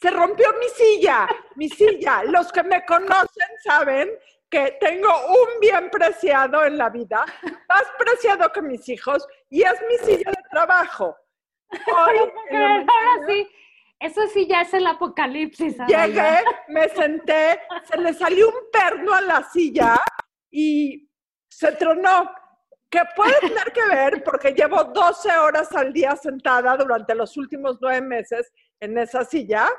se rompió mi silla, mi silla. Los que me conocen saben que tengo un bien preciado en la vida, más preciado que mis hijos, y es mi silla de trabajo. Hoy, ahora sí, eso sí ya es el apocalipsis. Llegué, me senté, se le salió un perno a la silla y se tronó. Que puede tener que ver porque llevo 12 horas al día sentada durante los últimos nueve meses en esa silla.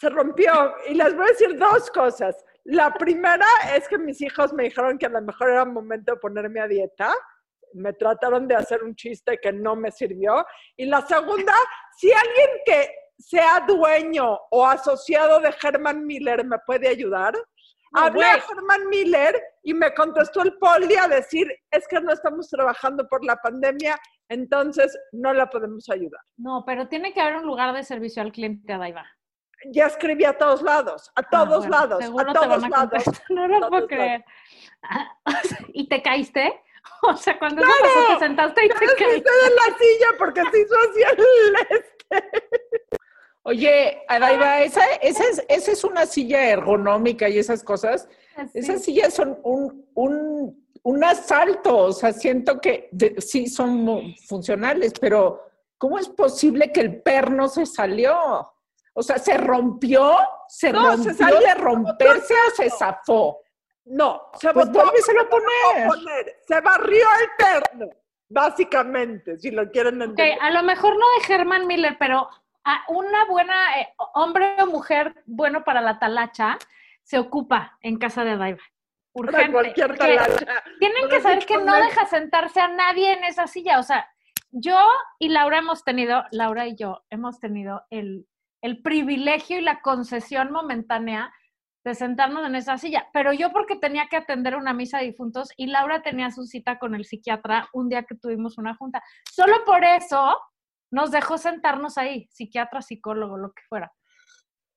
Se rompió. Y les voy a decir dos cosas. La primera es que mis hijos me dijeron que a lo mejor era momento de ponerme a dieta. Me trataron de hacer un chiste que no me sirvió. Y la segunda, si alguien que sea dueño o asociado de Herman Miller me puede ayudar, Hablé a Herman Miller y me contestó el poli a decir, es que no estamos trabajando por la pandemia, entonces no la podemos ayudar. No, pero tiene que haber un lugar de servicio al cliente, Adaiva ya escribí a todos lados, a ah, todos lados, a todos lados. No lo puedo creer. Ah, ¿Y te caíste? O sea, cuando te sentaste y te caíste. de la silla porque se hizo así el este. Oye, Adaiva, esa, esa, es, esa es una silla ergonómica y esas cosas. Esas sillas son un, un, un, asalto, o sea, siento que sí son funcionales, pero ¿cómo es posible que el perno se salió? O sea, ¿se rompió? ¿Se rompió se de romperse o se zafó? No, se pues a poner. Se barrió el perno, básicamente, si lo quieren entender. a lo mejor no de Germán Miller, pero a una buena, eh, hombre o mujer bueno para la talacha, se ocupa en casa de Daiva. Urgente. Cualquier talacha. Tienen que saber que no deja sentarse a nadie en esa silla. O sea, yo y Laura hemos tenido, Laura y yo hemos tenido el el privilegio y la concesión momentánea de sentarnos en esa silla. Pero yo porque tenía que atender una misa de difuntos y Laura tenía su cita con el psiquiatra un día que tuvimos una junta. Solo por eso nos dejó sentarnos ahí, psiquiatra, psicólogo, lo que fuera.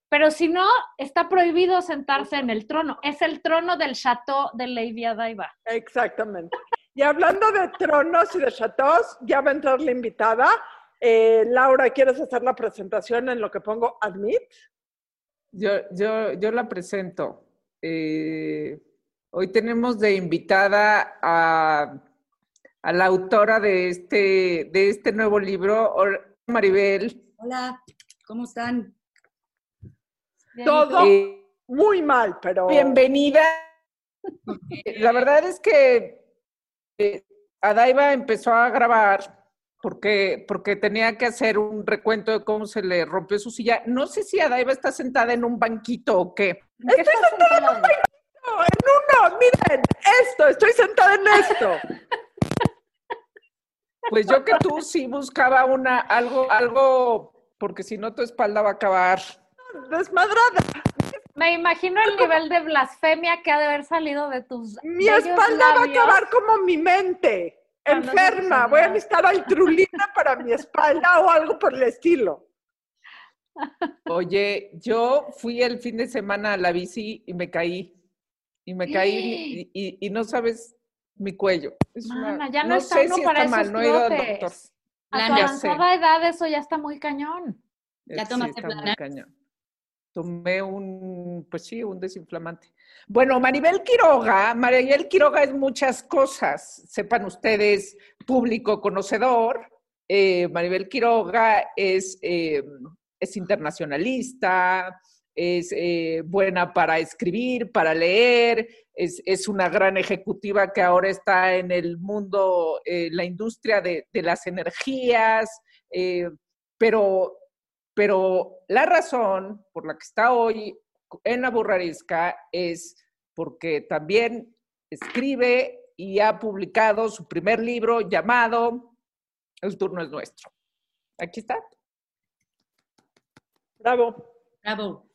Pero si no, está prohibido sentarse en el trono. Es el trono del chateau de Lady Adaiba. Exactamente. Y hablando de tronos y de chateaus, ya va a entrar la invitada. Eh, Laura, ¿quieres hacer la presentación en lo que pongo admit? Yo, yo, yo la presento. Eh, hoy tenemos de invitada a, a, la autora de este, de este nuevo libro, Maribel. Hola, ¿cómo están? Todo eh, muy mal, pero... Bienvenida. La verdad es que Adaiva empezó a grabar porque, porque tenía que hacer un recuento de cómo se le rompió su silla. No sé si Adaiva está sentada en un banquito o qué. Estoy sentada en un banquito, en uno, miren, esto, estoy sentada en esto. Pues yo que tú sí buscaba una, algo, algo, porque si no tu espalda va a acabar. Desmadrada. Me imagino el nivel de blasfemia que ha de haber salido de tus. Mi espalda va a acabar como mi mente enferma, voy a necesitar altrulina para mi espalda o algo por el estilo. Oye, yo fui el fin de semana a la bici y me caí. Y me caí y, no sabes mi cuello. ya no, está sé si para está mal, no he ido al doctor. A tu avanzada edad eso ya está muy cañón. Ya tomaste sí, muy cañón. Tomé un, pues sí, un desinflamante. Bueno, Maribel Quiroga, Maribel Quiroga es muchas cosas, sepan ustedes, público conocedor. Eh, Maribel Quiroga es, eh, es internacionalista, es eh, buena para escribir, para leer, es, una gran ejecutiva que ahora está en el mundo, la industria de, de las energías, pero, pero la razón por la que está hoy en la burrarisca es porque también escribe y ha publicado su primer libro llamado El turno es nuestro. Aquí está. Bravo. Bravo.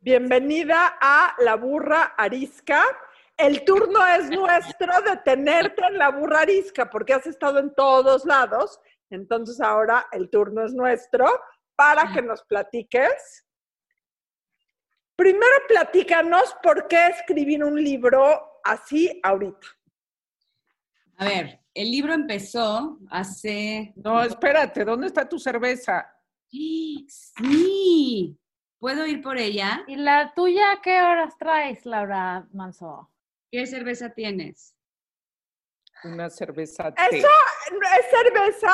Bienvenida a La Burra Arisca. El turno es nuestro de tenerte en La Burra Arisca porque has estado en todos lados. Entonces ahora el turno es nuestro para que nos platiques Primero platícanos por qué escribir un libro así ahorita. A ver, el libro empezó hace... No, espérate, ¿dónde está tu cerveza? Sí. ¿Puedo ir por ella? ¿Y la tuya qué horas traes, Laura Manso? ¿Qué cerveza tienes? Una cerveza té. ¿Eso es cerveza?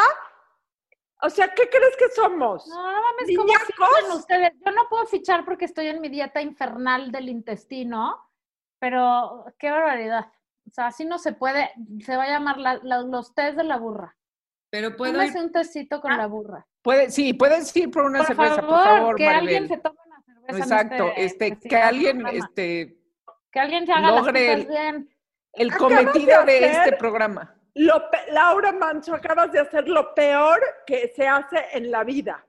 O sea, ¿qué crees que somos? No, no mames, ¿cómo ustedes? Yo no puedo fichar porque estoy en mi dieta infernal del intestino, pero qué barbaridad. O sea, así no se puede. Se va a llamar la- la- los tés de la burra. Pero puedo ir. Tómese un tecito con la burra. Puede, sí, puedes ir por una Por cerveza, favor, por favor, que alguien se tome una cerveza. en Exacto, este, este que alguien, programa. este, que alguien se haga las logre cosas el- bien. el Acabas cometido de este programa. Lo Laura Manso, acabas de hacer lo peor que se hace en la vida.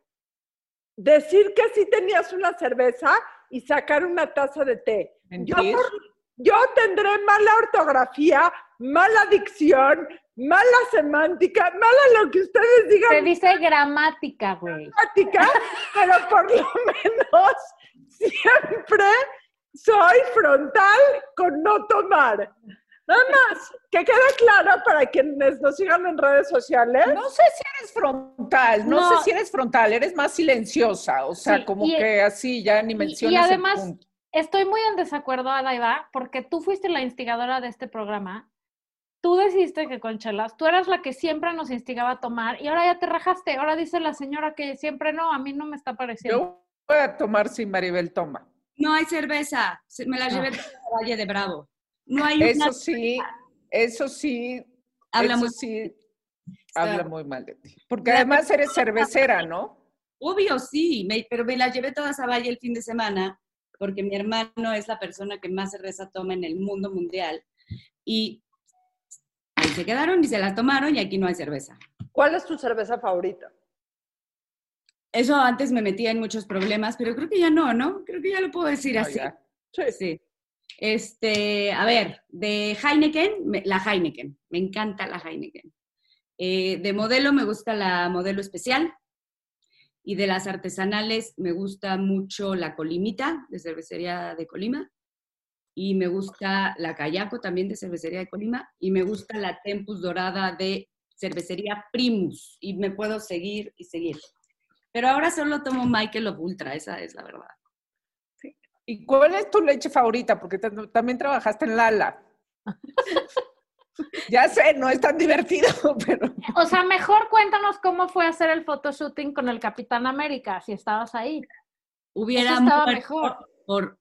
Decir que sí tenías una cerveza y sacar una taza de té. Yo, por- yo tendré mala ortografía, mala dicción, mala semántica, mala lo que ustedes Se digan dice gramática, güey. gramática, pero por lo menos siempre soy frontal con no tomar. Nada más, que quede claro para quienes nos sigan en redes sociales. No sé si eres frontal, no, No. sé si eres frontal, eres más silenciosa, o sea, Sí, como y- que así ya ni y mencionas además- el punto. Estoy muy en desacuerdo, Adaiva, porque tú fuiste la instigadora de este programa. Tú decidiste que con chelas, tú eras la que siempre nos instigaba a tomar y ahora ya te rajaste. Ahora dice la señora que siempre no, a mí no me está pareciendo. Yo voy a tomar si Maribel toma. No hay cerveza. Me la llevé No. a Valle de Bravo. No hay Eso una. sí, eso sí, Habla eso muy- sí, Está- habla muy mal de ti. Porque además eres cervecera, ¿no? Obvio, sí, me- pero me la llevé todas a Valle el fin de semana porque mi hermano es la persona que más cerveza toma en el mundo mundial. Y ahí se quedaron y se las tomaron y aquí no hay cerveza. ¿Cuál es tu cerveza favorita? Eso antes me metía en muchos problemas, pero creo que ya no, ¿no? Creo que ya lo puedo decir No, así. ya. Sí. Sí. Este, a ver, de Heineken, la Heineken, me encanta la Heineken. Eh, de modelo me gusta la modelo especial y de las artesanales me gusta mucho la Colimita, de cervecería de Colima, y me gusta la Cayaco también de cervecería de Colima, y me gusta la Tempus Dorada de cervecería Primus, y me puedo seguir y seguir. Pero ahora solo tomo Michael of Ultra, esa es la verdad. ¿Y cuál es tu leche favorita? Porque tam- también trabajaste en Lala. ya sé, no es tan divertido, pero O sea, mejor cuéntanos cómo fue hacer el photoshooting con el Capitán América, si estabas ahí. Hubiera Eso estaba mejor. por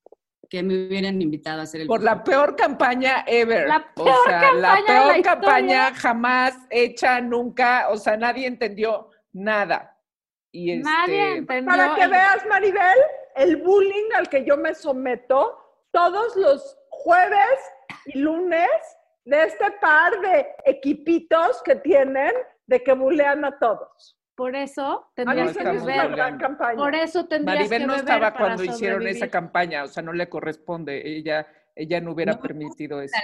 que me hubieran invitado a hacer el por la peor campaña ever. La o peor sea, campaña la de peor la historia. campaña jamás hecha, nunca, o sea, nadie entendió nada. Y Nadie este, entendió. Para que veas, Maribel, el bullying al que yo me someto todos los jueves y lunes de este par de equipitos que tienen de que bulean a todos. Por eso tendrías que beber. gran buleando. campaña. Por eso tendrías Maribel que no beber estaba cuando hicieron esa campaña, o sea, no le corresponde. Ella, ella no hubiera No permitido eso.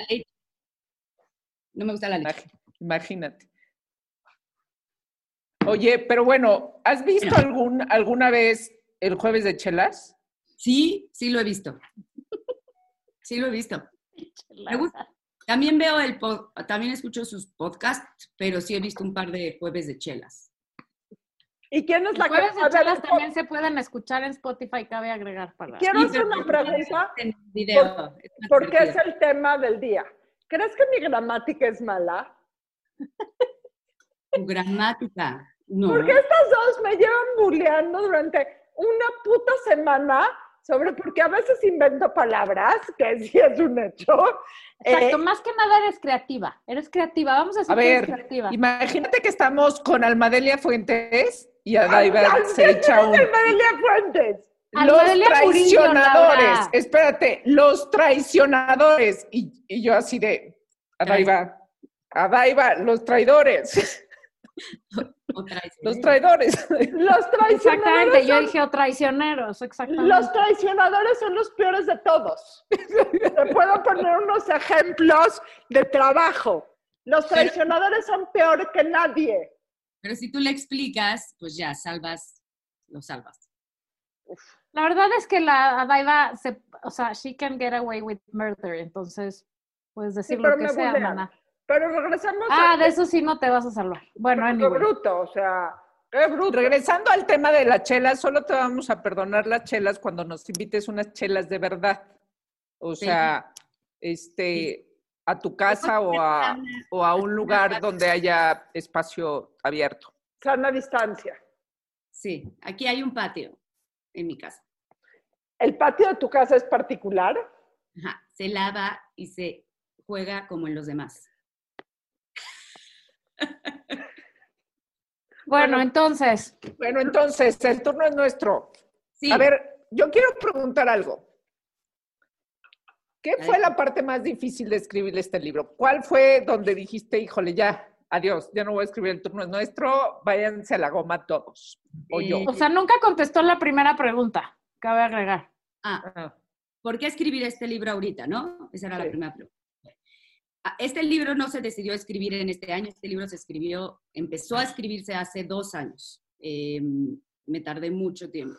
No me gusta la leche. Imag- Imagínate. Oye, pero bueno, ¿has visto algún, alguna vez el jueves de chelas? Sí, sí lo he visto. Sí lo he visto. Me gusta. También veo el pod- también escucho sus podcasts, pero sí he visto un par de jueves de chelas. ¿Y quién es la jueves que... de ver, chelas también se pueden escuchar en Spotify, cabe agregar para. Quiero hacer una pregunta En video. es más porque es el tema del día. ¿Crees que mi gramática es mala? Tu gramática. No. Porque estas dos me llevan bulleando durante una puta semana sobre porque a veces invento palabras, que sí es un hecho. Exacto, Eh, más que nada eres creativa. Eres creativa. Vamos a decir A que eres ver, creativa. imagínate que estamos con Almadelia Fuentes y Adaiva Ay, se ¿qué echa un... el Madelia Fuentes? Los Almadelia traicionadores, espérate, los traicionadores. Y, y yo así de, Adaiva, Adaiva, los traidores, Los traidores. Los Exactamente, traicionadores, yo son, dije "Oh, traicioneros, exactamente. los traicionadores son los peores de todos. Te puedo poner unos ejemplos de trabajo. Los Pero- traicionadores son peor que nadie. Pero si tú le explicas, pues ya salvas, lo salvas. La verdad es que la Adaiva, se, o sea, she can get away with murder, entonces puedes decir lo que sea, bulean. mana. Pero regresamos Ah, a de eso sí no te vas a salvar. Bueno, lo anyway. bruto, o sea, ¡Qué bruto! Regresando al tema de las chelas, solo te vamos a perdonar las chelas cuando nos invites unas chelas de verdad. O Sí. sea, este, a tu casa o a, o a un lugar donde haya espacio abierto. Sana distancia. Sí, aquí hay un patio en mi casa. ¿El patio de tu casa es particular? Ajá, se lava y se juega como en los demás. Bueno, Bueno. entonces, Bueno, entonces, el turno es nuestro. Sí, A ver, yo quiero preguntar algo. ¿Qué fue la parte más difícil de escribir este libro? ¿Cuál fue donde dijiste, híjole, ya, adiós, ya no voy a escribir el turno es nuestro, váyanse a la goma todos? O yo. O sea, nunca contestó la primera pregunta. Cabe agregar. ah, Ah, ¿por qué escribir este libro ahorita, no? Esa era Sí. la primera pregunta. Ah, Este libro no se decidió escribir en este año, este libro se escribió, empezó a escribirse hace dos años. Eh, me tardé mucho tiempo.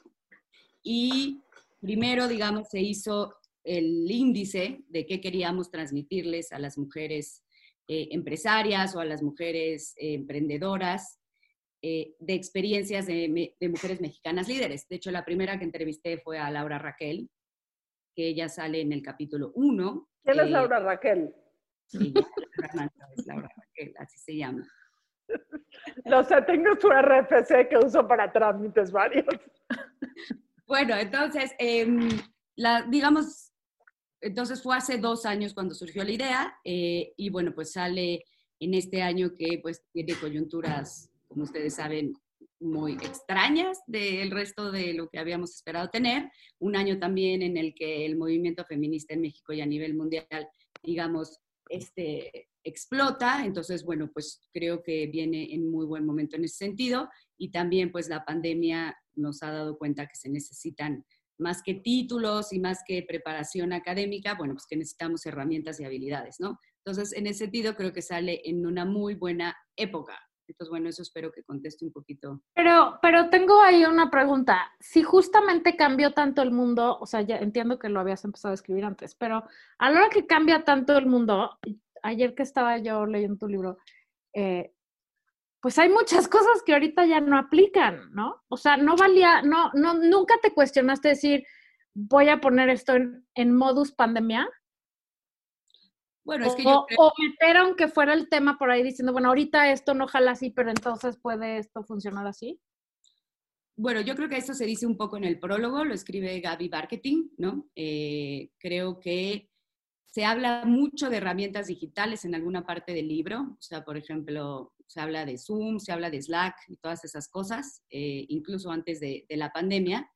Y primero, digamos, se hizo el índice de qué queríamos transmitirles a las mujeres eh, empresarias o a las mujeres eh, emprendedoras eh, de experiencias de, de mujeres mexicanas líderes. De hecho, la primera que entrevisté fue a Laura Raquel, que ella sale en el capítulo 1. ¿Quién es Laura Raquel? Manso, es Laura Raquel, así se llama. No sé, tengo su RFC que uso para trámites varios. Bueno, entonces, em, la, digamos, entonces fue hace dos años cuando surgió la idea eh, y bueno, pues sale en este año que pues tiene coyunturas, como ustedes saben, muy extrañas del resto de lo que habíamos esperado tener. Un año también en el que el movimiento feminista en México y a nivel mundial, digamos, este, explota. Entonces, bueno, pues creo que viene en muy buen momento en ese sentido. Y también pues la pandemia nos ha dado cuenta que se necesitan más que títulos y más que preparación académica, bueno, pues que necesitamos herramientas y habilidades, ¿no? Entonces, en ese sentido, creo que sale en una muy buena época. Entonces, bueno, eso espero que conteste un poquito. Pero, pero tengo ahí una pregunta. Si justamente cambió tanto el mundo, o sea, ya entiendo que lo habías empezado a escribir antes, pero a la hora que cambia tanto el mundo, ayer que estaba yo leyendo tu libro, eh, pues hay muchas cosas que ahorita ya no aplican, ¿no? O sea, no valía, no, no, nunca te cuestionaste decir, voy a poner esto en, en modus pandemia. Bueno, es que o, yo creo, o meter aunque fuera el tema por ahí diciendo, bueno, ahorita esto no jala así, pero entonces puede esto funcionar así. bueno, yo creo que esto se dice un poco en el prólogo, lo escribe Gaby Marketing, ¿no? Eh, creo que se habla mucho de herramientas digitales en alguna parte del libro, o sea, por ejemplo, se habla de Zoom, se habla de Slack y todas esas cosas, eh, incluso antes de, de la pandemia.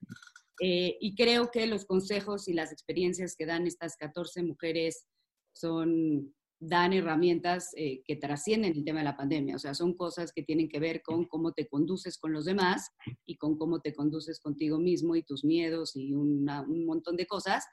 Eh, y creo que los consejos y las experiencias que dan estas 14 mujeres son, dan herramientas eh, que trascienden el tema de la pandemia, o sea, son cosas que tienen que ver con cómo te conduces con los demás y con cómo te conduces contigo mismo y tus miedos y un montón de cosas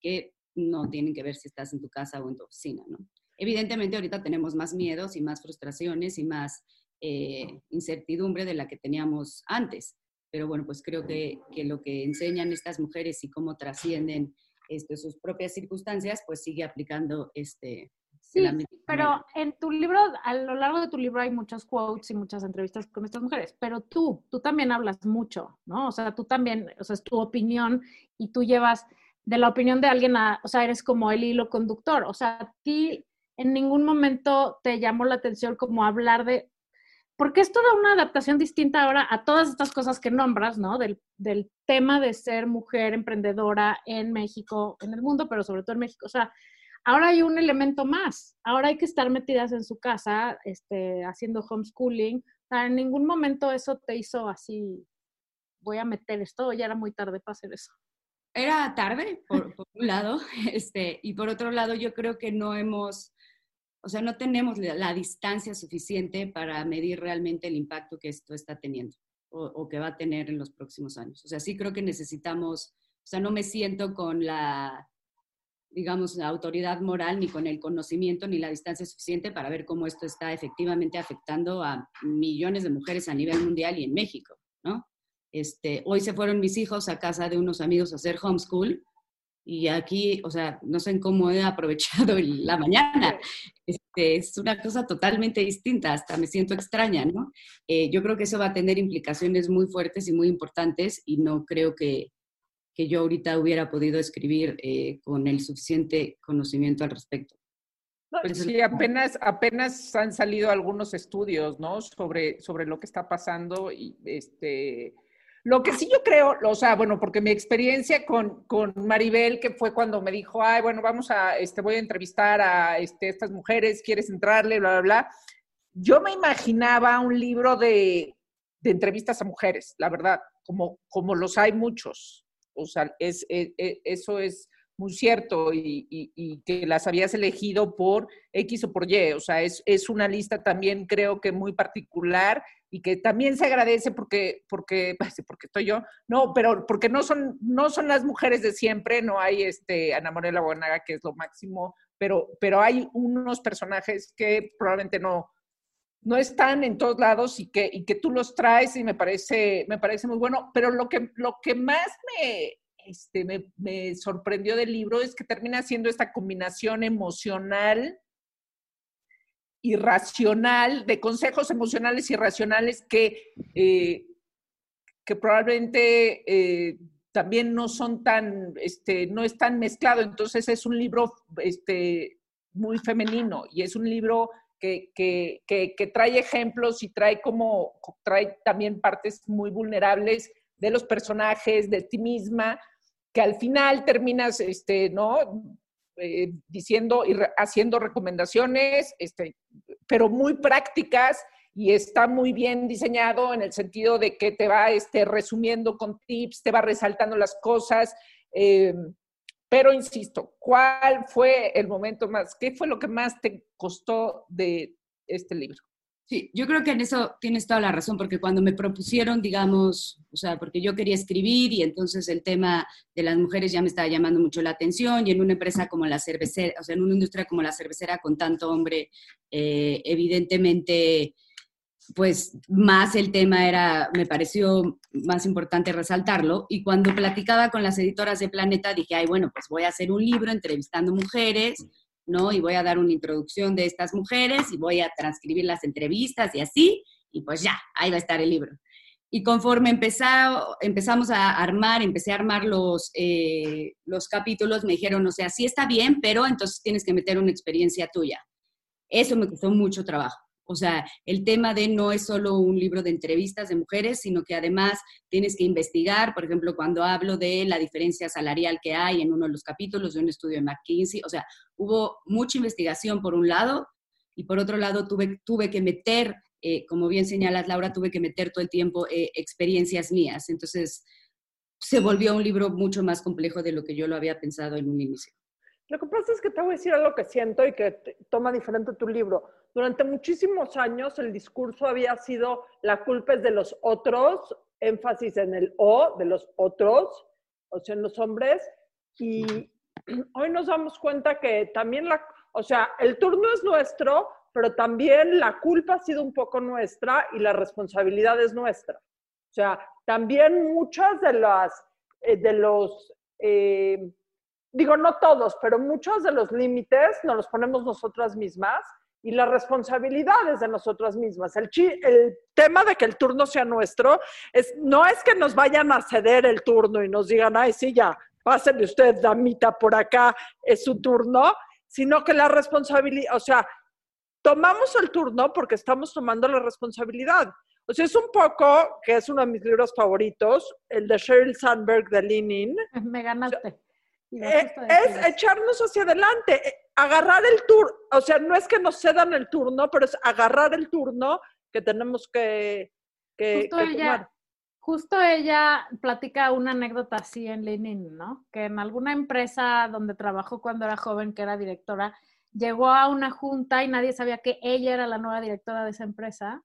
que no tienen que ver si estás en tu casa o en tu oficina, ¿no? Evidentemente ahorita tenemos más miedos y más frustraciones y más eh, incertidumbre de la que teníamos antes, pero bueno, pues creo que, que lo que enseñan estas mujeres y cómo trascienden este, sus propias circunstancias, pues sigue aplicando este, Sí, la pero en tu libro, a lo largo de tu libro hay muchos quotes y muchas entrevistas con estas mujeres, pero tú, tú también hablas mucho, ¿no? O sea, tú también, o sea, es tu opinión y tú llevas de la opinión de alguien a, o sea, eres como el hilo conductor, o sea, a ti en ningún momento te llamó la atención como hablar de, porque es toda una adaptación distinta ahora a todas estas cosas que nombras, ¿no? Del, del tema de ser mujer emprendedora en México, en el mundo, pero sobre todo en México, o sea, ahora hay un elemento más. Ahora hay que estar metidas en su casa, este, haciendo homeschooling. O sea, en ningún momento eso te hizo así, voy a meter esto, ya era muy tarde para hacer eso. Era tarde, por, por un lado, este, y por otro lado, yo creo que no hemos, o sea, no tenemos la, distancia suficiente para medir realmente el impacto que esto está teniendo o, o que va a tener en los próximos años. O sea, sí creo que necesitamos, o sea, no me siento con la, digamos, la autoridad moral, ni con el conocimiento, ni la distancia suficiente para ver cómo esto está efectivamente afectando a millones de mujeres a nivel mundial y en México, ¿no? Este, hoy se fueron mis hijos a casa de unos amigos a hacer homeschool y aquí, o sea, no sé en cómo he aprovechado la mañana. Este, es una cosa totalmente distinta, hasta me siento extraña, ¿no? Eh, yo creo que eso va a tener implicaciones muy fuertes y muy importantes y no creo que, que yo ahorita hubiera podido escribir eh, con el suficiente conocimiento al respecto. Sí, apenas, apenas han salido algunos estudios, ¿no? Sobre, sobre lo que está pasando y este lo que sí yo creo, o sea, bueno, porque mi experiencia con, con Maribel, que fue cuando me dijo, ay, bueno, vamos a, este, voy a entrevistar a este, estas mujeres, ¿quieres entrarle? Bla, bla, bla. Yo me imaginaba un libro de, de entrevistas a mujeres, la verdad, como, como los hay muchos. O sea, es, es, e, eso es muy cierto y, y, y, que las habías elegido por X o por Y. O sea, es, es una lista también creo que muy particular y que también se agradece porque, porque, porque estoy yo, no, pero porque no son, no son las mujeres de siempre, no hay este Ana Morela Buenaga, que es lo máximo, pero, pero hay unos personajes que probablemente no, no están en todos lados y que, y que tú los traes y me parece, me parece muy bueno, pero lo que, lo que más me, este, me, me sorprendió del libro es que termina siendo esta combinación emocional irracional, de consejos emocionales irracionales que, eh, que probablemente eh, también no son tan, este, no es tan mezclado. Entonces es un libro este, muy femenino y es un libro que, que, que, trae ejemplos y trae como, trae también partes muy vulnerables de los personajes, de ti misma, que al final terminas, este, ¿no? Eh, diciendo y haciendo recomendaciones, este, pero muy prácticas y está muy bien diseñado en el sentido de que te va este, resumiendo con tips, te va resaltando las cosas. Eh, pero insisto, ¿cuál fue el momento más, qué fue lo que más te costó de este libro? Sí, yo creo que en eso tienes toda la razón, porque cuando me propusieron, digamos, o sea, porque yo quería escribir y entonces el tema de las mujeres ya me estaba llamando mucho la atención y en una empresa como la cervecera, o sea, en una industria como la cervecera con tanto hombre, eh, evidentemente, pues más el tema era, me pareció más importante resaltarlo. Y cuando platicaba con las editoras de Planeta, dije, ay, bueno, pues voy a hacer un libro entrevistando mujeres ¿no? Y voy a dar una introducción de estas mujeres y voy a transcribir las entrevistas y así, y pues ya, ahí va a estar el libro. Y conforme empezamos a armar, empecé a armar los, eh, los capítulos, me dijeron, o sea, sí está bien, pero entonces tienes que meter una experiencia tuya. Eso me costó mucho trabajo. O sea, el tema de no es solo un libro de entrevistas de mujeres, sino que además tienes que investigar, por ejemplo, cuando hablo de la diferencia salarial que hay en uno de los capítulos de un estudio de McKinsey, o sea, hubo mucha investigación por un lado y por otro lado tuve, tuve que meter, eh, como bien señalas Laura, tuve que meter todo el tiempo eh, experiencias mías. Entonces, se volvió un libro mucho más complejo de lo que yo lo había pensado en un inicio. Lo que pasa es que te voy a decir algo que siento y que toma diferente tu libro. Durante muchísimos años el discurso había sido la culpa es de los otros, énfasis en el o, de los otros, o sea, en los hombres. Y hoy nos damos cuenta que también la, o sea, el turno es nuestro, pero también la culpa ha sido un poco nuestra y la responsabilidad es nuestra. O sea, también muchas de las, eh, de los... Eh, digo, no todos, pero muchos de los límites nos los ponemos nosotras mismas y las responsabilidades de nosotras mismas. El, el tema de que el turno sea nuestro es, no es que nos vayan a ceder el turno y nos digan, ay, sí, ya, pásenle usted, damita, por acá, es su turno, sino que la responsabilidad, o sea, tomamos el turno porque estamos tomando la responsabilidad. O sea, es un poco, que es uno de mis libros favoritos, el de Sheryl Sandberg de Lenin. Me ganaste. Eh, es echarnos hacia adelante, eh, agarrar el turno, o sea, no es que nos cedan el turno, pero es agarrar el turno que tenemos que, que, justo ella, Justo ella platica una anécdota así en Lenin, ¿no? Que en alguna empresa donde trabajó cuando era joven, que era directora, llegó a una junta y nadie sabía que ella era la nueva directora de esa empresa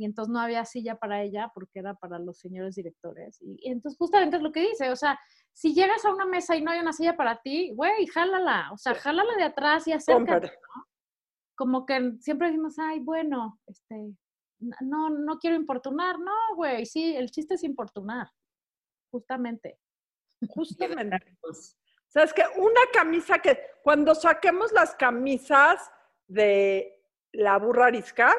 y entonces no había silla para ella porque era para los señores directores. Y, entonces justamente es lo que dice, o sea, si llegas a una mesa y no hay una silla para ti, güey, jálala, o sea, jálala de atrás y acércate, ¿no? Como que siempre decimos, ay, bueno, este, no, no quiero importunar, no, güey, sí, el chiste es importunar, justamente. Justamente. ¿Sabes qué? Una camisa que cuando saquemos las camisas de la burra arisca,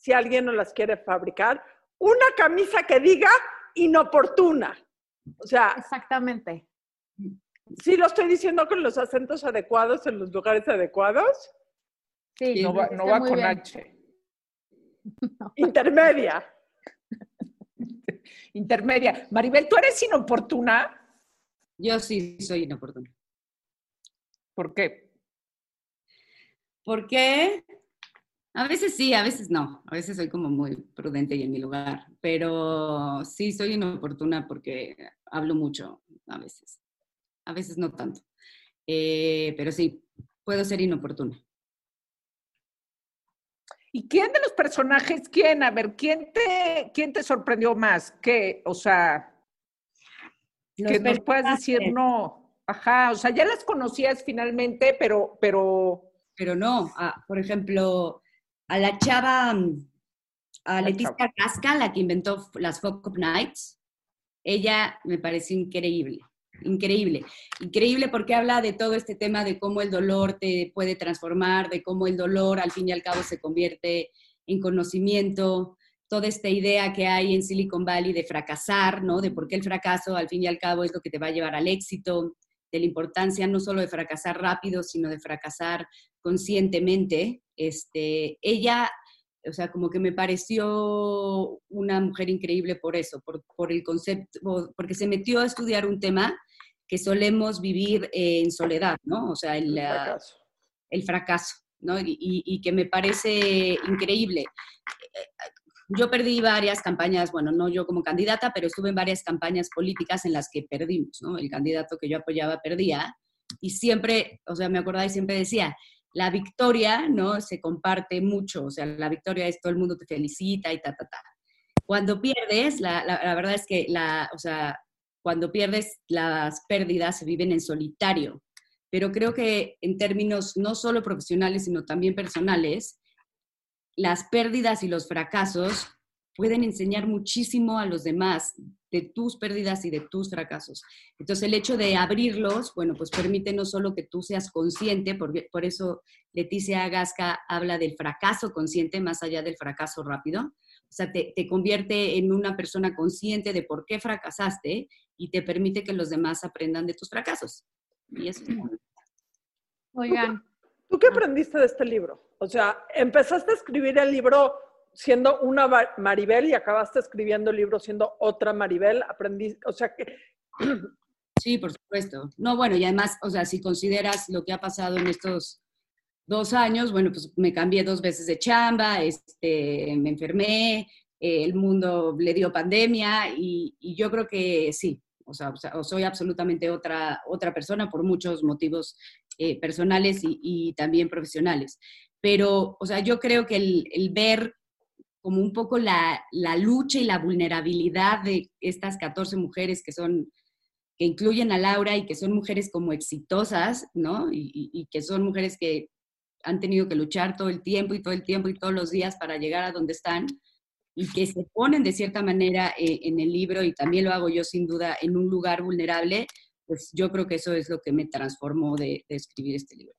si alguien nos las quiere fabricar, una camisa que diga inoportuna. O sea, Exactamente. sí lo estoy diciendo con los acentos adecuados en los lugares adecuados. Sí, No va, está no va con bien. H. Intermedia. Intermedia. Maribel, ¿tú eres inoportuna? Yo sí soy inoportuna. ¿Por qué? ¿Por qué? A veces sí, a veces no. A veces soy como muy prudente y en mi lugar. Pero sí soy inoportuna porque hablo mucho a veces. A veces no tanto. Eh, pero sí, puedo ser inoportuna. ¿Y quién de los personajes, quién? A ver, ¿quién te, quién te sorprendió más? ¿Qué? O sea, Los que nos puedas decir, no, ajá, o sea, ya las conocías finalmente, pero, pero, pero no. por ejemplo, a la chava, mm, a Leticia Casca, la que inventó las Fuck Up Nights, ella me pareció increíble, increíble. Increíble porque habla de todo este tema de cómo el dolor te puede transformar, de cómo el dolor al fin y al cabo se convierte en conocimiento, toda esta idea que hay en Silicon Valley de fracasar, ¿no? De por qué el fracaso al fin y al cabo es lo que te va a llevar al éxito, de la importancia no solo de fracasar rápido, sino de fracasar conscientemente. Este, ella, o sea, como que me pareció una mujer increíble por eso, por, por el concepto, porque se metió a estudiar un tema que solemos vivir en soledad, ¿no? O sea, el, Fracaso. el fracaso, ¿no? Y que me parece increíble. Yo perdí varias campañas, bueno, no yo como candidata, pero estuve en varias campañas políticas en las que perdimos, ¿no? El candidato que yo apoyaba perdía y siempre, o sea, me acordaba y siempre decía, la victoria, ¿no? Se comparte mucho, o sea, la victoria es todo el mundo te felicita y ta, ta, ta. Cuando pierdes, la, verdad es que, la, o sea, cuando pierdes, las pérdidas se viven en solitario, pero creo que en términos no solo profesionales, sino también personales, las pérdidas y los fracasos pueden enseñar muchísimo a los demás de tus pérdidas y de tus fracasos. Entonces, el hecho de abrirlos, bueno, pues permite no solo que tú seas consciente, por, por eso Leticia Gasca habla del fracaso consciente más allá del fracaso rápido. O sea, te, te convierte en una persona consciente de por qué fracasaste y te permite que los demás aprendan de tus fracasos. Y eso es bueno. Oigan, ¿Tú qué aprendiste de este libro? O sea, empezaste a escribir el libro siendo una Maribel y acabaste escribiendo el libro siendo otra Maribel. Aprendí, o sea, que Sí, por supuesto. No, bueno, y además, o sea, si consideras lo que ha pasado en estos dos años, bueno, pues me cambié dos veces de chamba, este, me enfermé, eh, el mundo le dio pandemia y, yo creo que sí, o sea, o soy absolutamente otra, otra persona por muchos motivos eh, personales y, también profesionales. Pero, o sea, yo creo que el ver como un poco la, la lucha y la vulnerabilidad de estas 14 mujeres que son que incluyen a Laura y que son mujeres como exitosas, ¿no? Y, y- que son mujeres que han tenido que luchar todo el tiempo y todo el tiempo y todos los días para llegar a donde están y que se ponen de cierta manera eh, en el libro y también lo hago yo sin duda en un lugar vulnerable, pues yo creo que eso es lo que me transformó de escribir este libro.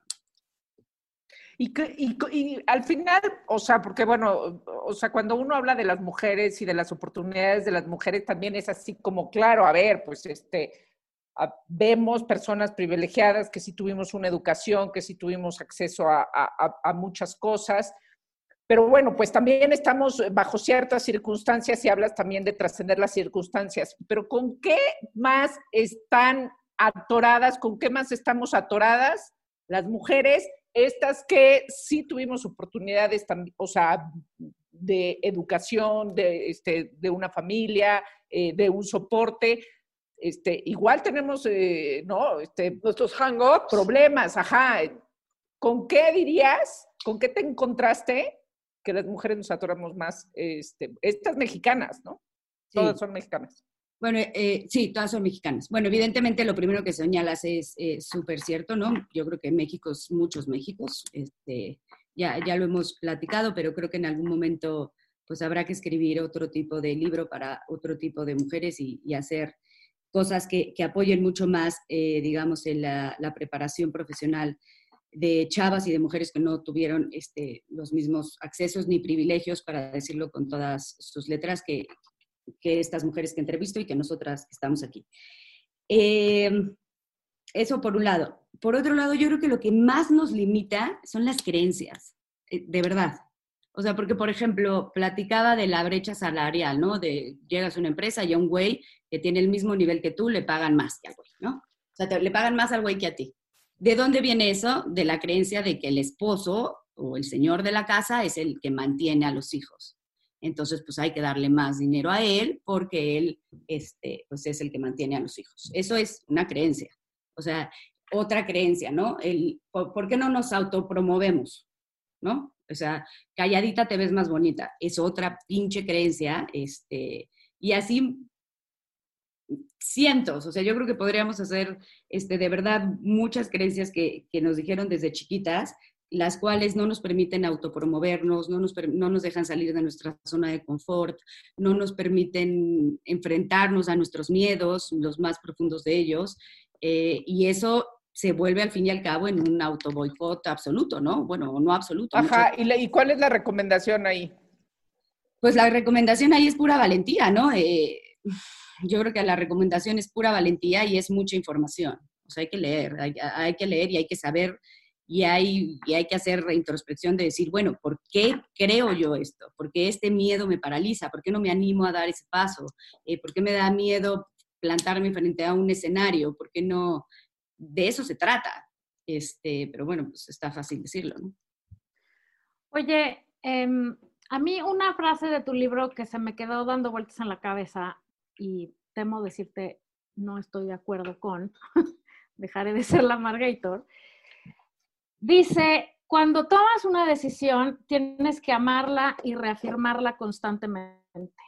Y, y y al final, o sea, porque bueno, o sea, cuando uno habla de las mujeres y de las oportunidades de las mujeres, también es así como, claro, a ver, pues este, a- vemos personas privilegiadas que sí tuvimos una educación, que sí tuvimos acceso a- a- a muchas cosas, pero bueno, pues también estamos bajo ciertas circunstancias y hablas también de trascender las circunstancias, pero ¿con qué más están atoradas, con qué más estamos atoradas las mujeres, estas que sí tuvimos oportunidades, o sea, de educación, de, este, de una familia, eh, de un soporte? Este, igual tenemos, eh, ¿no? Este, nuestros hang-ups. problemas, ajá. ¿Con qué dirías, con qué te encontraste que las mujeres nos atoramos más? Este, estas mexicanas, ¿no? Sí. Todas son mexicanas. Bueno, eh, sí, todas son mexicanas. Bueno, evidentemente lo primero que señalas es eh, súper cierto, ¿no? Yo creo que México es muchos Méxicos, este, ya, ya lo hemos platicado, pero creo que en algún momento pues habrá que escribir otro tipo de libro para otro tipo de mujeres y, y hacer cosas que, apoyen mucho más, eh, digamos, en la, preparación profesional de chavas y de mujeres que no tuvieron este, los mismos accesos ni privilegios, para decirlo con todas sus letras, que, estas mujeres que entrevisto y que nosotras estamos aquí. Em, eso por un lado. Por otro lado, yo creo que lo que más nos limita son las creencias, eh, de verdad. O sea, porque, por ejemplo, platicaba de la brecha salarial, ¿no? De llegas a una empresa y a un güey que tiene el mismo nivel que tú le pagan más que al güey, ¿no? O sea, le pagan más al güey que a ti. ¿De dónde viene eso? De la creencia de que el esposo o el señor de la casa es el que mantiene a los hijos. Entonces, pues hay que darle más dinero a él porque él este, pues es el que mantiene a los hijos. Eso es una creencia. O sea, otra creencia, ¿no? El, ¿por, qué no nos autopromovemos? ¿No? O sea, calladita te ves más bonita. Es otra pinche creencia. Este, y así cientos. O sea, yo creo que podríamos hacer este, de verdad muchas creencias que, que nos dijeron desde chiquitas las cuales no nos permiten autopromovernos, no nos, no nos dejan salir de nuestra zona de confort, no nos permiten enfrentarnos a nuestros miedos, los más profundos de ellos, eh, y eso se vuelve al fin y al cabo en un auto boicot absoluto, ¿no? Bueno, no absoluto. Ajá, ¿Y, ¿y, cuál es la recomendación ahí? Pues la recomendación ahí es pura valentía, ¿no? Eh, yo creo que la recomendación es pura valentía y es mucha información. O sea, hay que leer, hay, hay que leer y hay que saber y hay, y hay que hacer introspección de decir, bueno, ¿por qué creo yo esto? ¿Por qué este miedo me paraliza? ¿Por qué no me animo a dar ese paso? Eh, ¿Por qué me da miedo plantarme frente a un escenario? ¿Por qué no? De eso se trata. Este, pero bueno, pues está fácil decirlo. Oye, em, a mí una frase de tu libro que se me quedó dando vueltas en la cabeza y temo decirte no estoy de acuerdo con, dejaré de ser la Margator, Dice, cuando tomas una decisión, tienes que amarla y reafirmarla constantemente.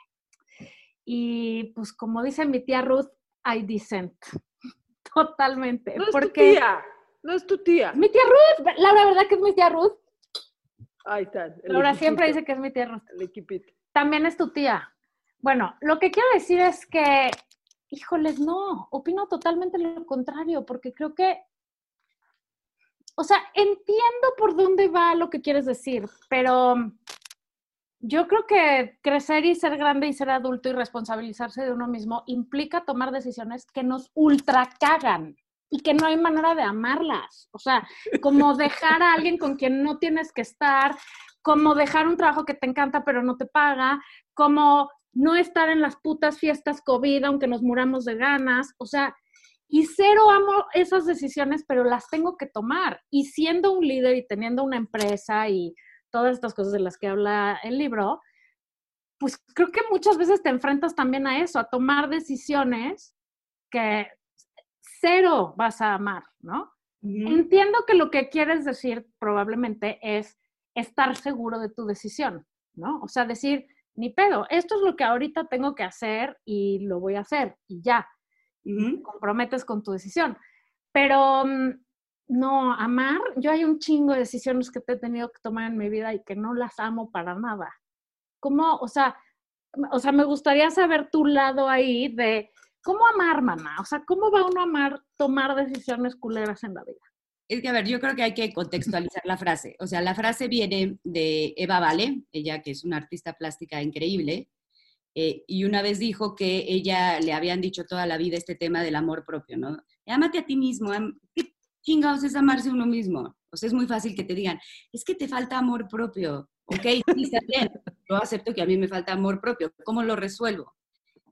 Y pues como dice mi tía Ruth, I dissent. Totalmente. No es tu tía, no es tu tía. Mi tía Ruth, Laura, ¿verdad que es mi tía Ruth? Ahí está. Laura siempre dice que es mi tía Ruth. El equipito. También es tu tía. Bueno, lo que quiero decir es que, híjoles, no, opino totalmente lo contrario, porque creo que o sea, entiendo por dónde va lo que quieres decir, pero yo creo que crecer y ser grande y ser adulto y responsabilizarse de uno mismo implica tomar decisiones que nos ultra cagan y que no hay manera de amarlas. O sea, como dejar a alguien con quien no tienes que estar, como dejar un trabajo que te encanta pero no te paga, como no estar en las putas fiestas COVID aunque nos muramos de ganas. O sea, y cero amo esas decisiones, pero las tengo que tomar. Y siendo un líder y teniendo una empresa y todas estas cosas de las que habla el libro, pues creo que muchas veces te enfrentas también a eso, a tomar decisiones que cero vas a amar, ¿no? Entiendo que lo que quieres decir probablemente es estar seguro de tu decisión, ¿no? O sea, decir, ni pedo, esto es lo que ahorita tengo que hacer y lo voy a hacer y ya comprometes con tu decisión. Pero mm, no, amar, yo hay un chingo de decisiones que te he tenido que tomar en mi vida y que no las amo para nada. ¿Cómo, o sea, o sea, me gustaría saber tu lado ahí de cómo amar, mamá? O sea, ¿cómo va uno a amar tomar decisiones culeras en la vida? Es que, a ver, yo creo que hay que contextualizar la frase. O sea, la frase viene de Eva Vale, ella que es una artista plástica increíble, eh, y una vez dijo que ella le habían dicho toda la vida este tema del amor propio, ¿no? Ámate a ti mismo, ¿qué chingados es amarse uno mismo? O sea, es muy fácil que te digan, es que te falta amor propio. Ok, sí, está bien, yo acepto que a mí me falta amor propio, ¿cómo lo resuelvo?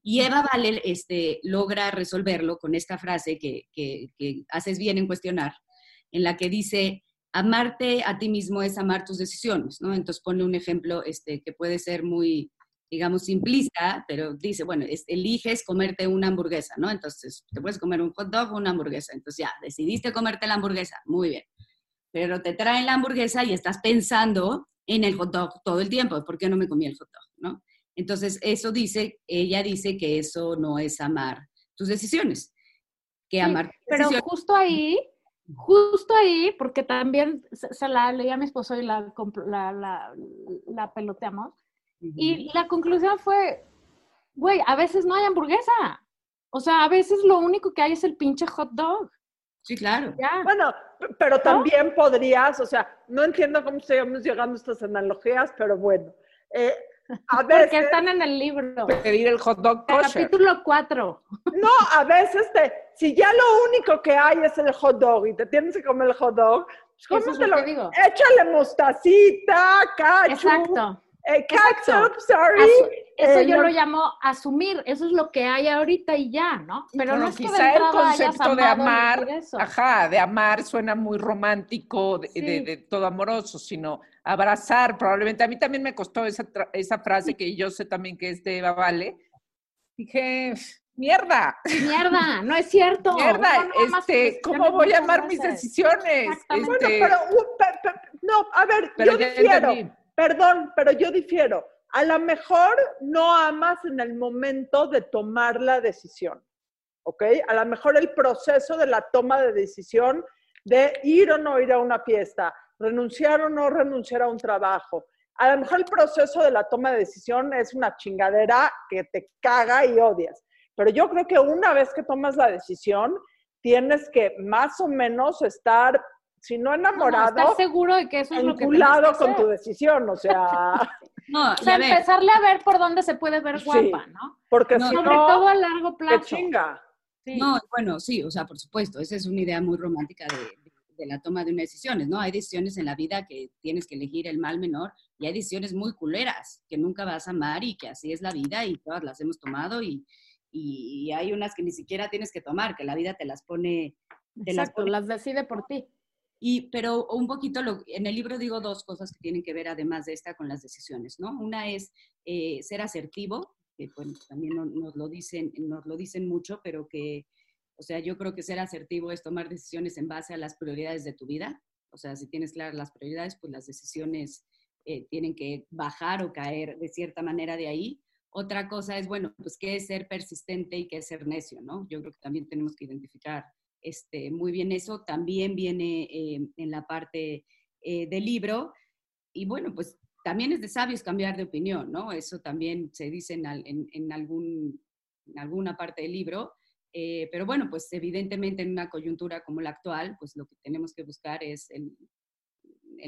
Y Eva Vale este, logra resolverlo con esta frase que, que, que haces bien en cuestionar, en la que dice, amarte a ti mismo es amar tus decisiones, ¿no? Entonces pone un ejemplo este, que puede ser muy, digamos, simplista, pero dice, bueno, eliges comerte una hamburguesa, ¿no? Entonces, te puedes comer un hot dog o una hamburguesa. Entonces, ya, decidiste comerte la hamburguesa, muy bien. Pero te traen la hamburguesa y estás pensando en el hot dog todo el tiempo, ¿por qué no me comí el hot dog, no? Entonces, eso dice, ella dice que eso no es amar tus decisiones, que amar Pero justo ahí, justo ahí, porque también se, la leí a mi esposo y la, la, la, la peloteamos, y la conclusión fue, güey, a veces no hay hamburguesa. O sea, a veces lo único que hay es el pinche hot dog. Sí, claro. Ya. Bueno, pero también podrías, o sea, no entiendo cómo estamos llegando a estas analogías, pero bueno. Eh, a Porque veces, están en el libro. Pedir el hot dog kosher. Capítulo 4. no, a veces te, si ya lo único que hay es el hot dog y te tienes que comer el hot dog, pues ¿cómo Eso es te lo lo que digo. Échale mostacita, ketchup, Exacto. Eh, Exacto. ketchup, sorry. Asu- eso eh, yo no- lo llamo asumir. Eso es lo que hay ahorita y ya, ¿no? Pero no Bueno, es que de quizá el concepto de amar, ajá, de amar suena muy romántico, de, Sí. de- de todo amoroso, sino abrazar, probablemente. A mí también me costó esa, esa frase que yo sé también que es de Eva Vale. Dije, mierda, Mierda, no es cierto. mierda, no sus este, ¿cómo voy a amar mis decisiones? Exactamente. Bueno, Este, pero, pe- pe- no, a ver, pero yo difiero. Perdón, pero yo difiero. A lo mejor no amas en el momento de tomar la decisión, ¿ok? A lo mejor el proceso de la toma de decisión de ir o no ir a una fiesta, renunciar o no renunciar a un trabajo. A lo mejor el proceso de la toma de decisión es una chingadera que te caga y odias. Pero yo creo que una vez que tomas la decisión, tienes que más o menos estar, si no No, no, enamorado, estar seguro de que eso es lo que vinculado con tu decisión, o sea, No, O y sea, a ver, empezarle a ver por dónde se puede ver Sí. guapa, ¿no? porque No, si Sobre no, todo a largo qué plazo. chinga. Sí. No, bueno, sí, o sea, por supuesto, esa es una idea muy romántica de, de la toma de unas decisiones, ¿no? Hay decisiones en la vida que tienes que elegir el mal menor y hay decisiones muy culeras que nunca vas a amar y que así es la vida y todas las hemos tomado y, y, y hay unas que ni siquiera tienes que tomar, que la vida te las pone, te las Exacto, pone las decide por ti. Y, pero un poquito, lo- en el libro digo dos cosas que tienen que ver además de esta con las decisiones, ¿no? Una es eh, ser asertivo, que bueno, también no- nos, lo dicen, nos lo dicen mucho, pero que, o sea, yo creo que ser asertivo es tomar decisiones en base a las prioridades de tu vida. O sea, si tienes claras las prioridades, pues las decisiones eh, tienen que bajar o caer de cierta manera de ahí. Otra cosa es, bueno, pues qué es ser persistente y qué es ser necio, ¿no? Yo creo que también tenemos que identificar este, muy bien eso. También viene eh, en la parte eh, del libro. Y bueno, pues también es de sabios cambiar de opinión, ¿no? Eso también se dice en, al- en- en algún, en alguna parte del libro. Eh, pero bueno, pues evidentemente en una coyuntura como la actual, pues lo que tenemos que buscar es el,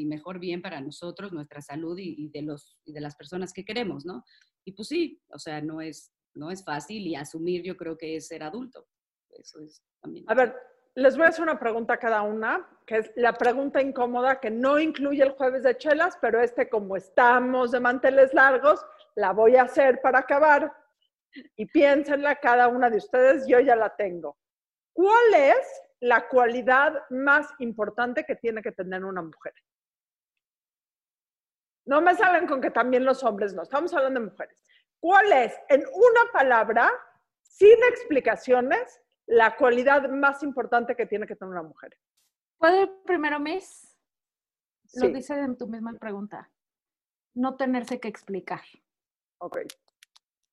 mejor bien para nosotros, nuestra salud y, y de, los, y de las personas que queremos, ¿no? Y pues sí, o sea, no es, no es fácil y asumir yo creo que es ser adulto. Eso es también. A ver, les voy a hacer una pregunta a cada una, que es la pregunta incómoda que no incluye el jueves de chelas, pero este como estamos de manteles largos, la voy a hacer para acabar. Y piénsenla cada una de ustedes, yo ya la tengo. ¿Cuál es la cualidad más importante que tiene que tener una mujer? No me salen con que también los hombres no, estamos hablando de mujeres. ¿Cuál es, en una palabra, sin explicaciones, la cualidad más importante que tiene que tener una mujer? ¿Puede primero, Miss? Lo dice en tu misma pregunta. No tenerse que explicar. ok.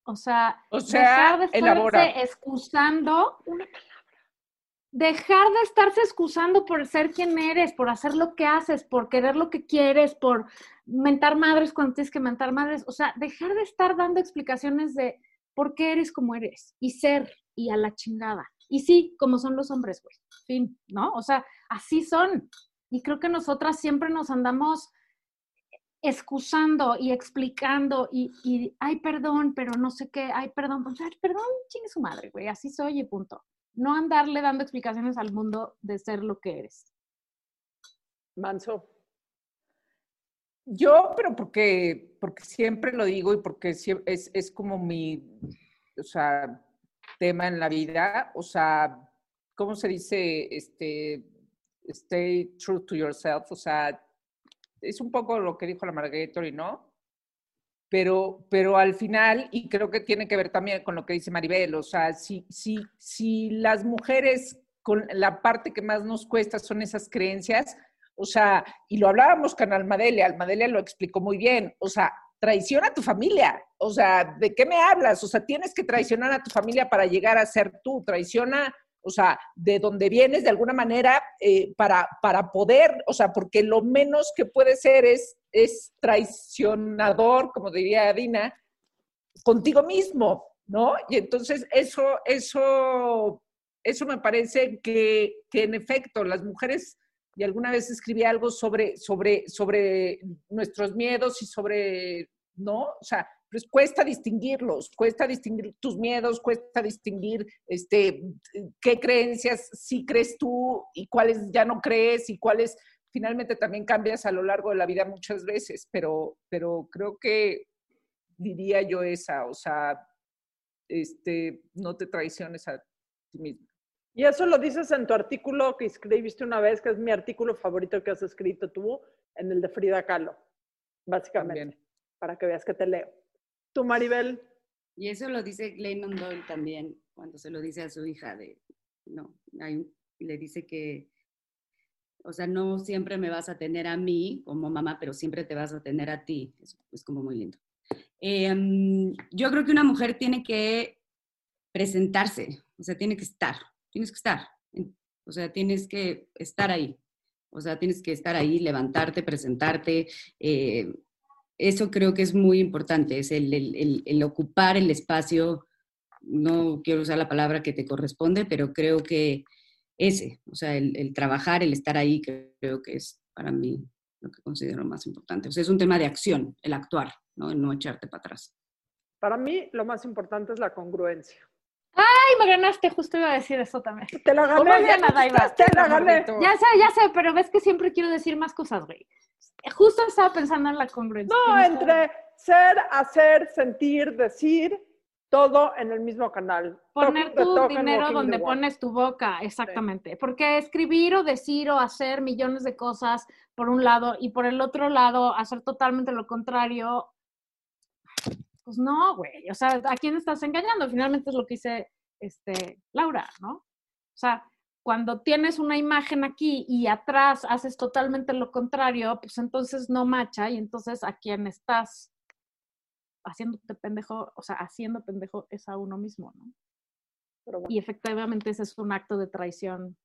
O sea, O sea, dejar de estarse elabora. excusando. Dejar de estarse excusando por ser quien eres, por hacer lo que haces, por querer lo que quieres, por mentar madres cuando tienes que mentar madres. O sea, dejar de estar dando explicaciones de por qué eres como eres y ser y a la chingada. Y sí, como son los hombres, güey. Fin, ¿no? O sea, así son. Y creo que nosotras siempre nos andamos excusando y explicando y, ay, perdón, pero no sé qué, ay, perdón, pues, perdón, chingue su madre, güey, así soy y punto. No andarle dando explicaciones al mundo de ser lo que eres. Manso. Yo, pero porque, porque siempre lo digo y porque es, es como mi, o sea, tema en la vida, o sea, ¿cómo se dice? Este, stay true to yourself, o sea, es un poco lo que dijo la Margarita ¿no? Pero, pero al final, y creo que tiene que ver también con lo que dice Maribel, o sea, si, si, si las mujeres con la parte que más nos cuesta son esas creencias, o sea, y lo hablábamos con Almadelia, Almadelia lo explicó muy bien, o sea, traiciona a tu familia, o sea, ¿de qué me hablas? O sea, tienes que traicionar a tu familia para llegar a ser tú, traiciona, o sea, de donde vienes de alguna manera eh, para, para poder, o sea, porque lo menos que puede ser es, es traicionador, como diría Dina, contigo mismo, ¿no? Y entonces eso, eso, eso me parece que, que en efecto las mujeres, y alguna vez escribí algo sobre, sobre, sobre nuestros miedos y sobre, ¿no? O sea, pues cuesta distinguirlos, cuesta distinguir tus miedos, cuesta distinguir este, qué creencias sí crees tú y cuáles ya no crees y cuáles finalmente también cambias a lo largo de la vida muchas veces, pero, pero creo que diría yo esa, o sea, este, no te traiciones a ti mismo. Y eso lo dices en tu artículo que escribiste una vez, que es mi artículo favorito que has escrito tú, en el de Frida Kahlo, básicamente, para que veas que te leo. Tú, Maribel. Y eso lo dice Glennon Doyle también, cuando se lo dice a su hija, de, no, le dice que, o sea, no siempre me vas a tener a mí como mamá, pero siempre te vas a tener a ti. Es, es como muy lindo. Em, yo creo que una mujer tiene que presentarse, o sea, tiene que estar, tienes que estar, o sea, tienes que estar ahí, o sea, tienes que estar ahí, levantarte, presentarte. Eh, eso creo que es muy importante, es el, ocupar el espacio, no quiero usar la palabra que te corresponde, pero creo que ese, o sea, el, trabajar, el estar ahí, creo que es para mí lo que considero más importante. O sea, es un tema de acción, el actuar, ¿no? El no echarte para atrás. Para mí, lo más importante es la congruencia. ¡Ay, me ganaste! Justo iba a decir eso también. Te la gané. Ya, nada, te la gané. Ya sé, ya sé, pero ves que siempre quiero decir más cosas, güey. Justo estaba pensando en la congruencia. No, entre ser, hacer, sentir, decir, todo en el mismo canal. Poner tu dinero donde pones tu boca, exactamente. Porque escribir o decir o hacer millones de cosas por un lado y por el otro lado hacer totalmente lo contrario, pues no, güey. O sea, ¿a quién estás engañando? Finalmente es lo que dice este, Laura, ¿no? O sea, cuando tienes una imagen aquí y atrás haces totalmente lo contrario, pues entonces no macha y entonces a quién estás haciéndote pendejo, o sea, haciendo pendejo es a uno mismo, ¿no? Y efectivamente ese es un acto de traición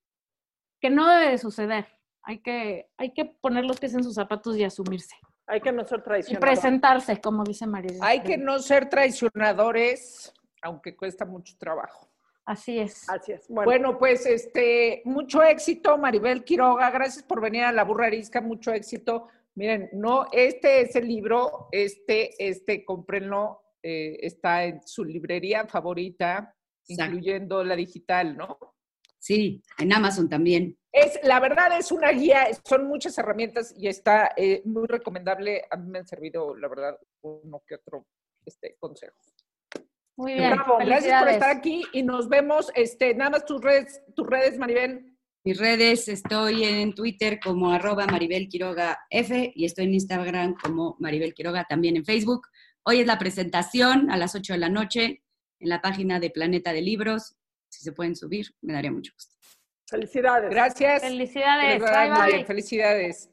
que no debe de suceder. Hay que, hay que poner los pies en sus zapatos y asumirse. Hay que no ser traicionadores. Y presentarse, como dice María. Hay que no ser traicionadores, aunque cuesta mucho trabajo. Así es. Así es. Bueno. pues este, mucho éxito, Maribel Quiroga. Gracias por venir a la burra arisca, mucho éxito. Miren, no, este es el libro, este, este, cómprenlo, eh, está en su librería favorita, incluyendo la digital, ¿no? Sí, en Amazon también. Es, la verdad es una guía, son muchas herramientas y está eh, muy recomendable. A mí me han servido, la verdad, uno que otro este, consejo. Muy bien. Gracias por estar aquí y nos vemos. Este, nada más tus redes, tus redes, Maribel. Mis redes, estoy en Twitter como arroba Maribel Quiroga F y estoy en Instagram como Maribel Quiroga, también en Facebook. Hoy es la presentación a las 8 de la noche en la página de Planeta de Libros. Si se pueden subir, me daría mucho gusto. Felicidades. Gracias. Felicidades. Bye, bye. Felicidades.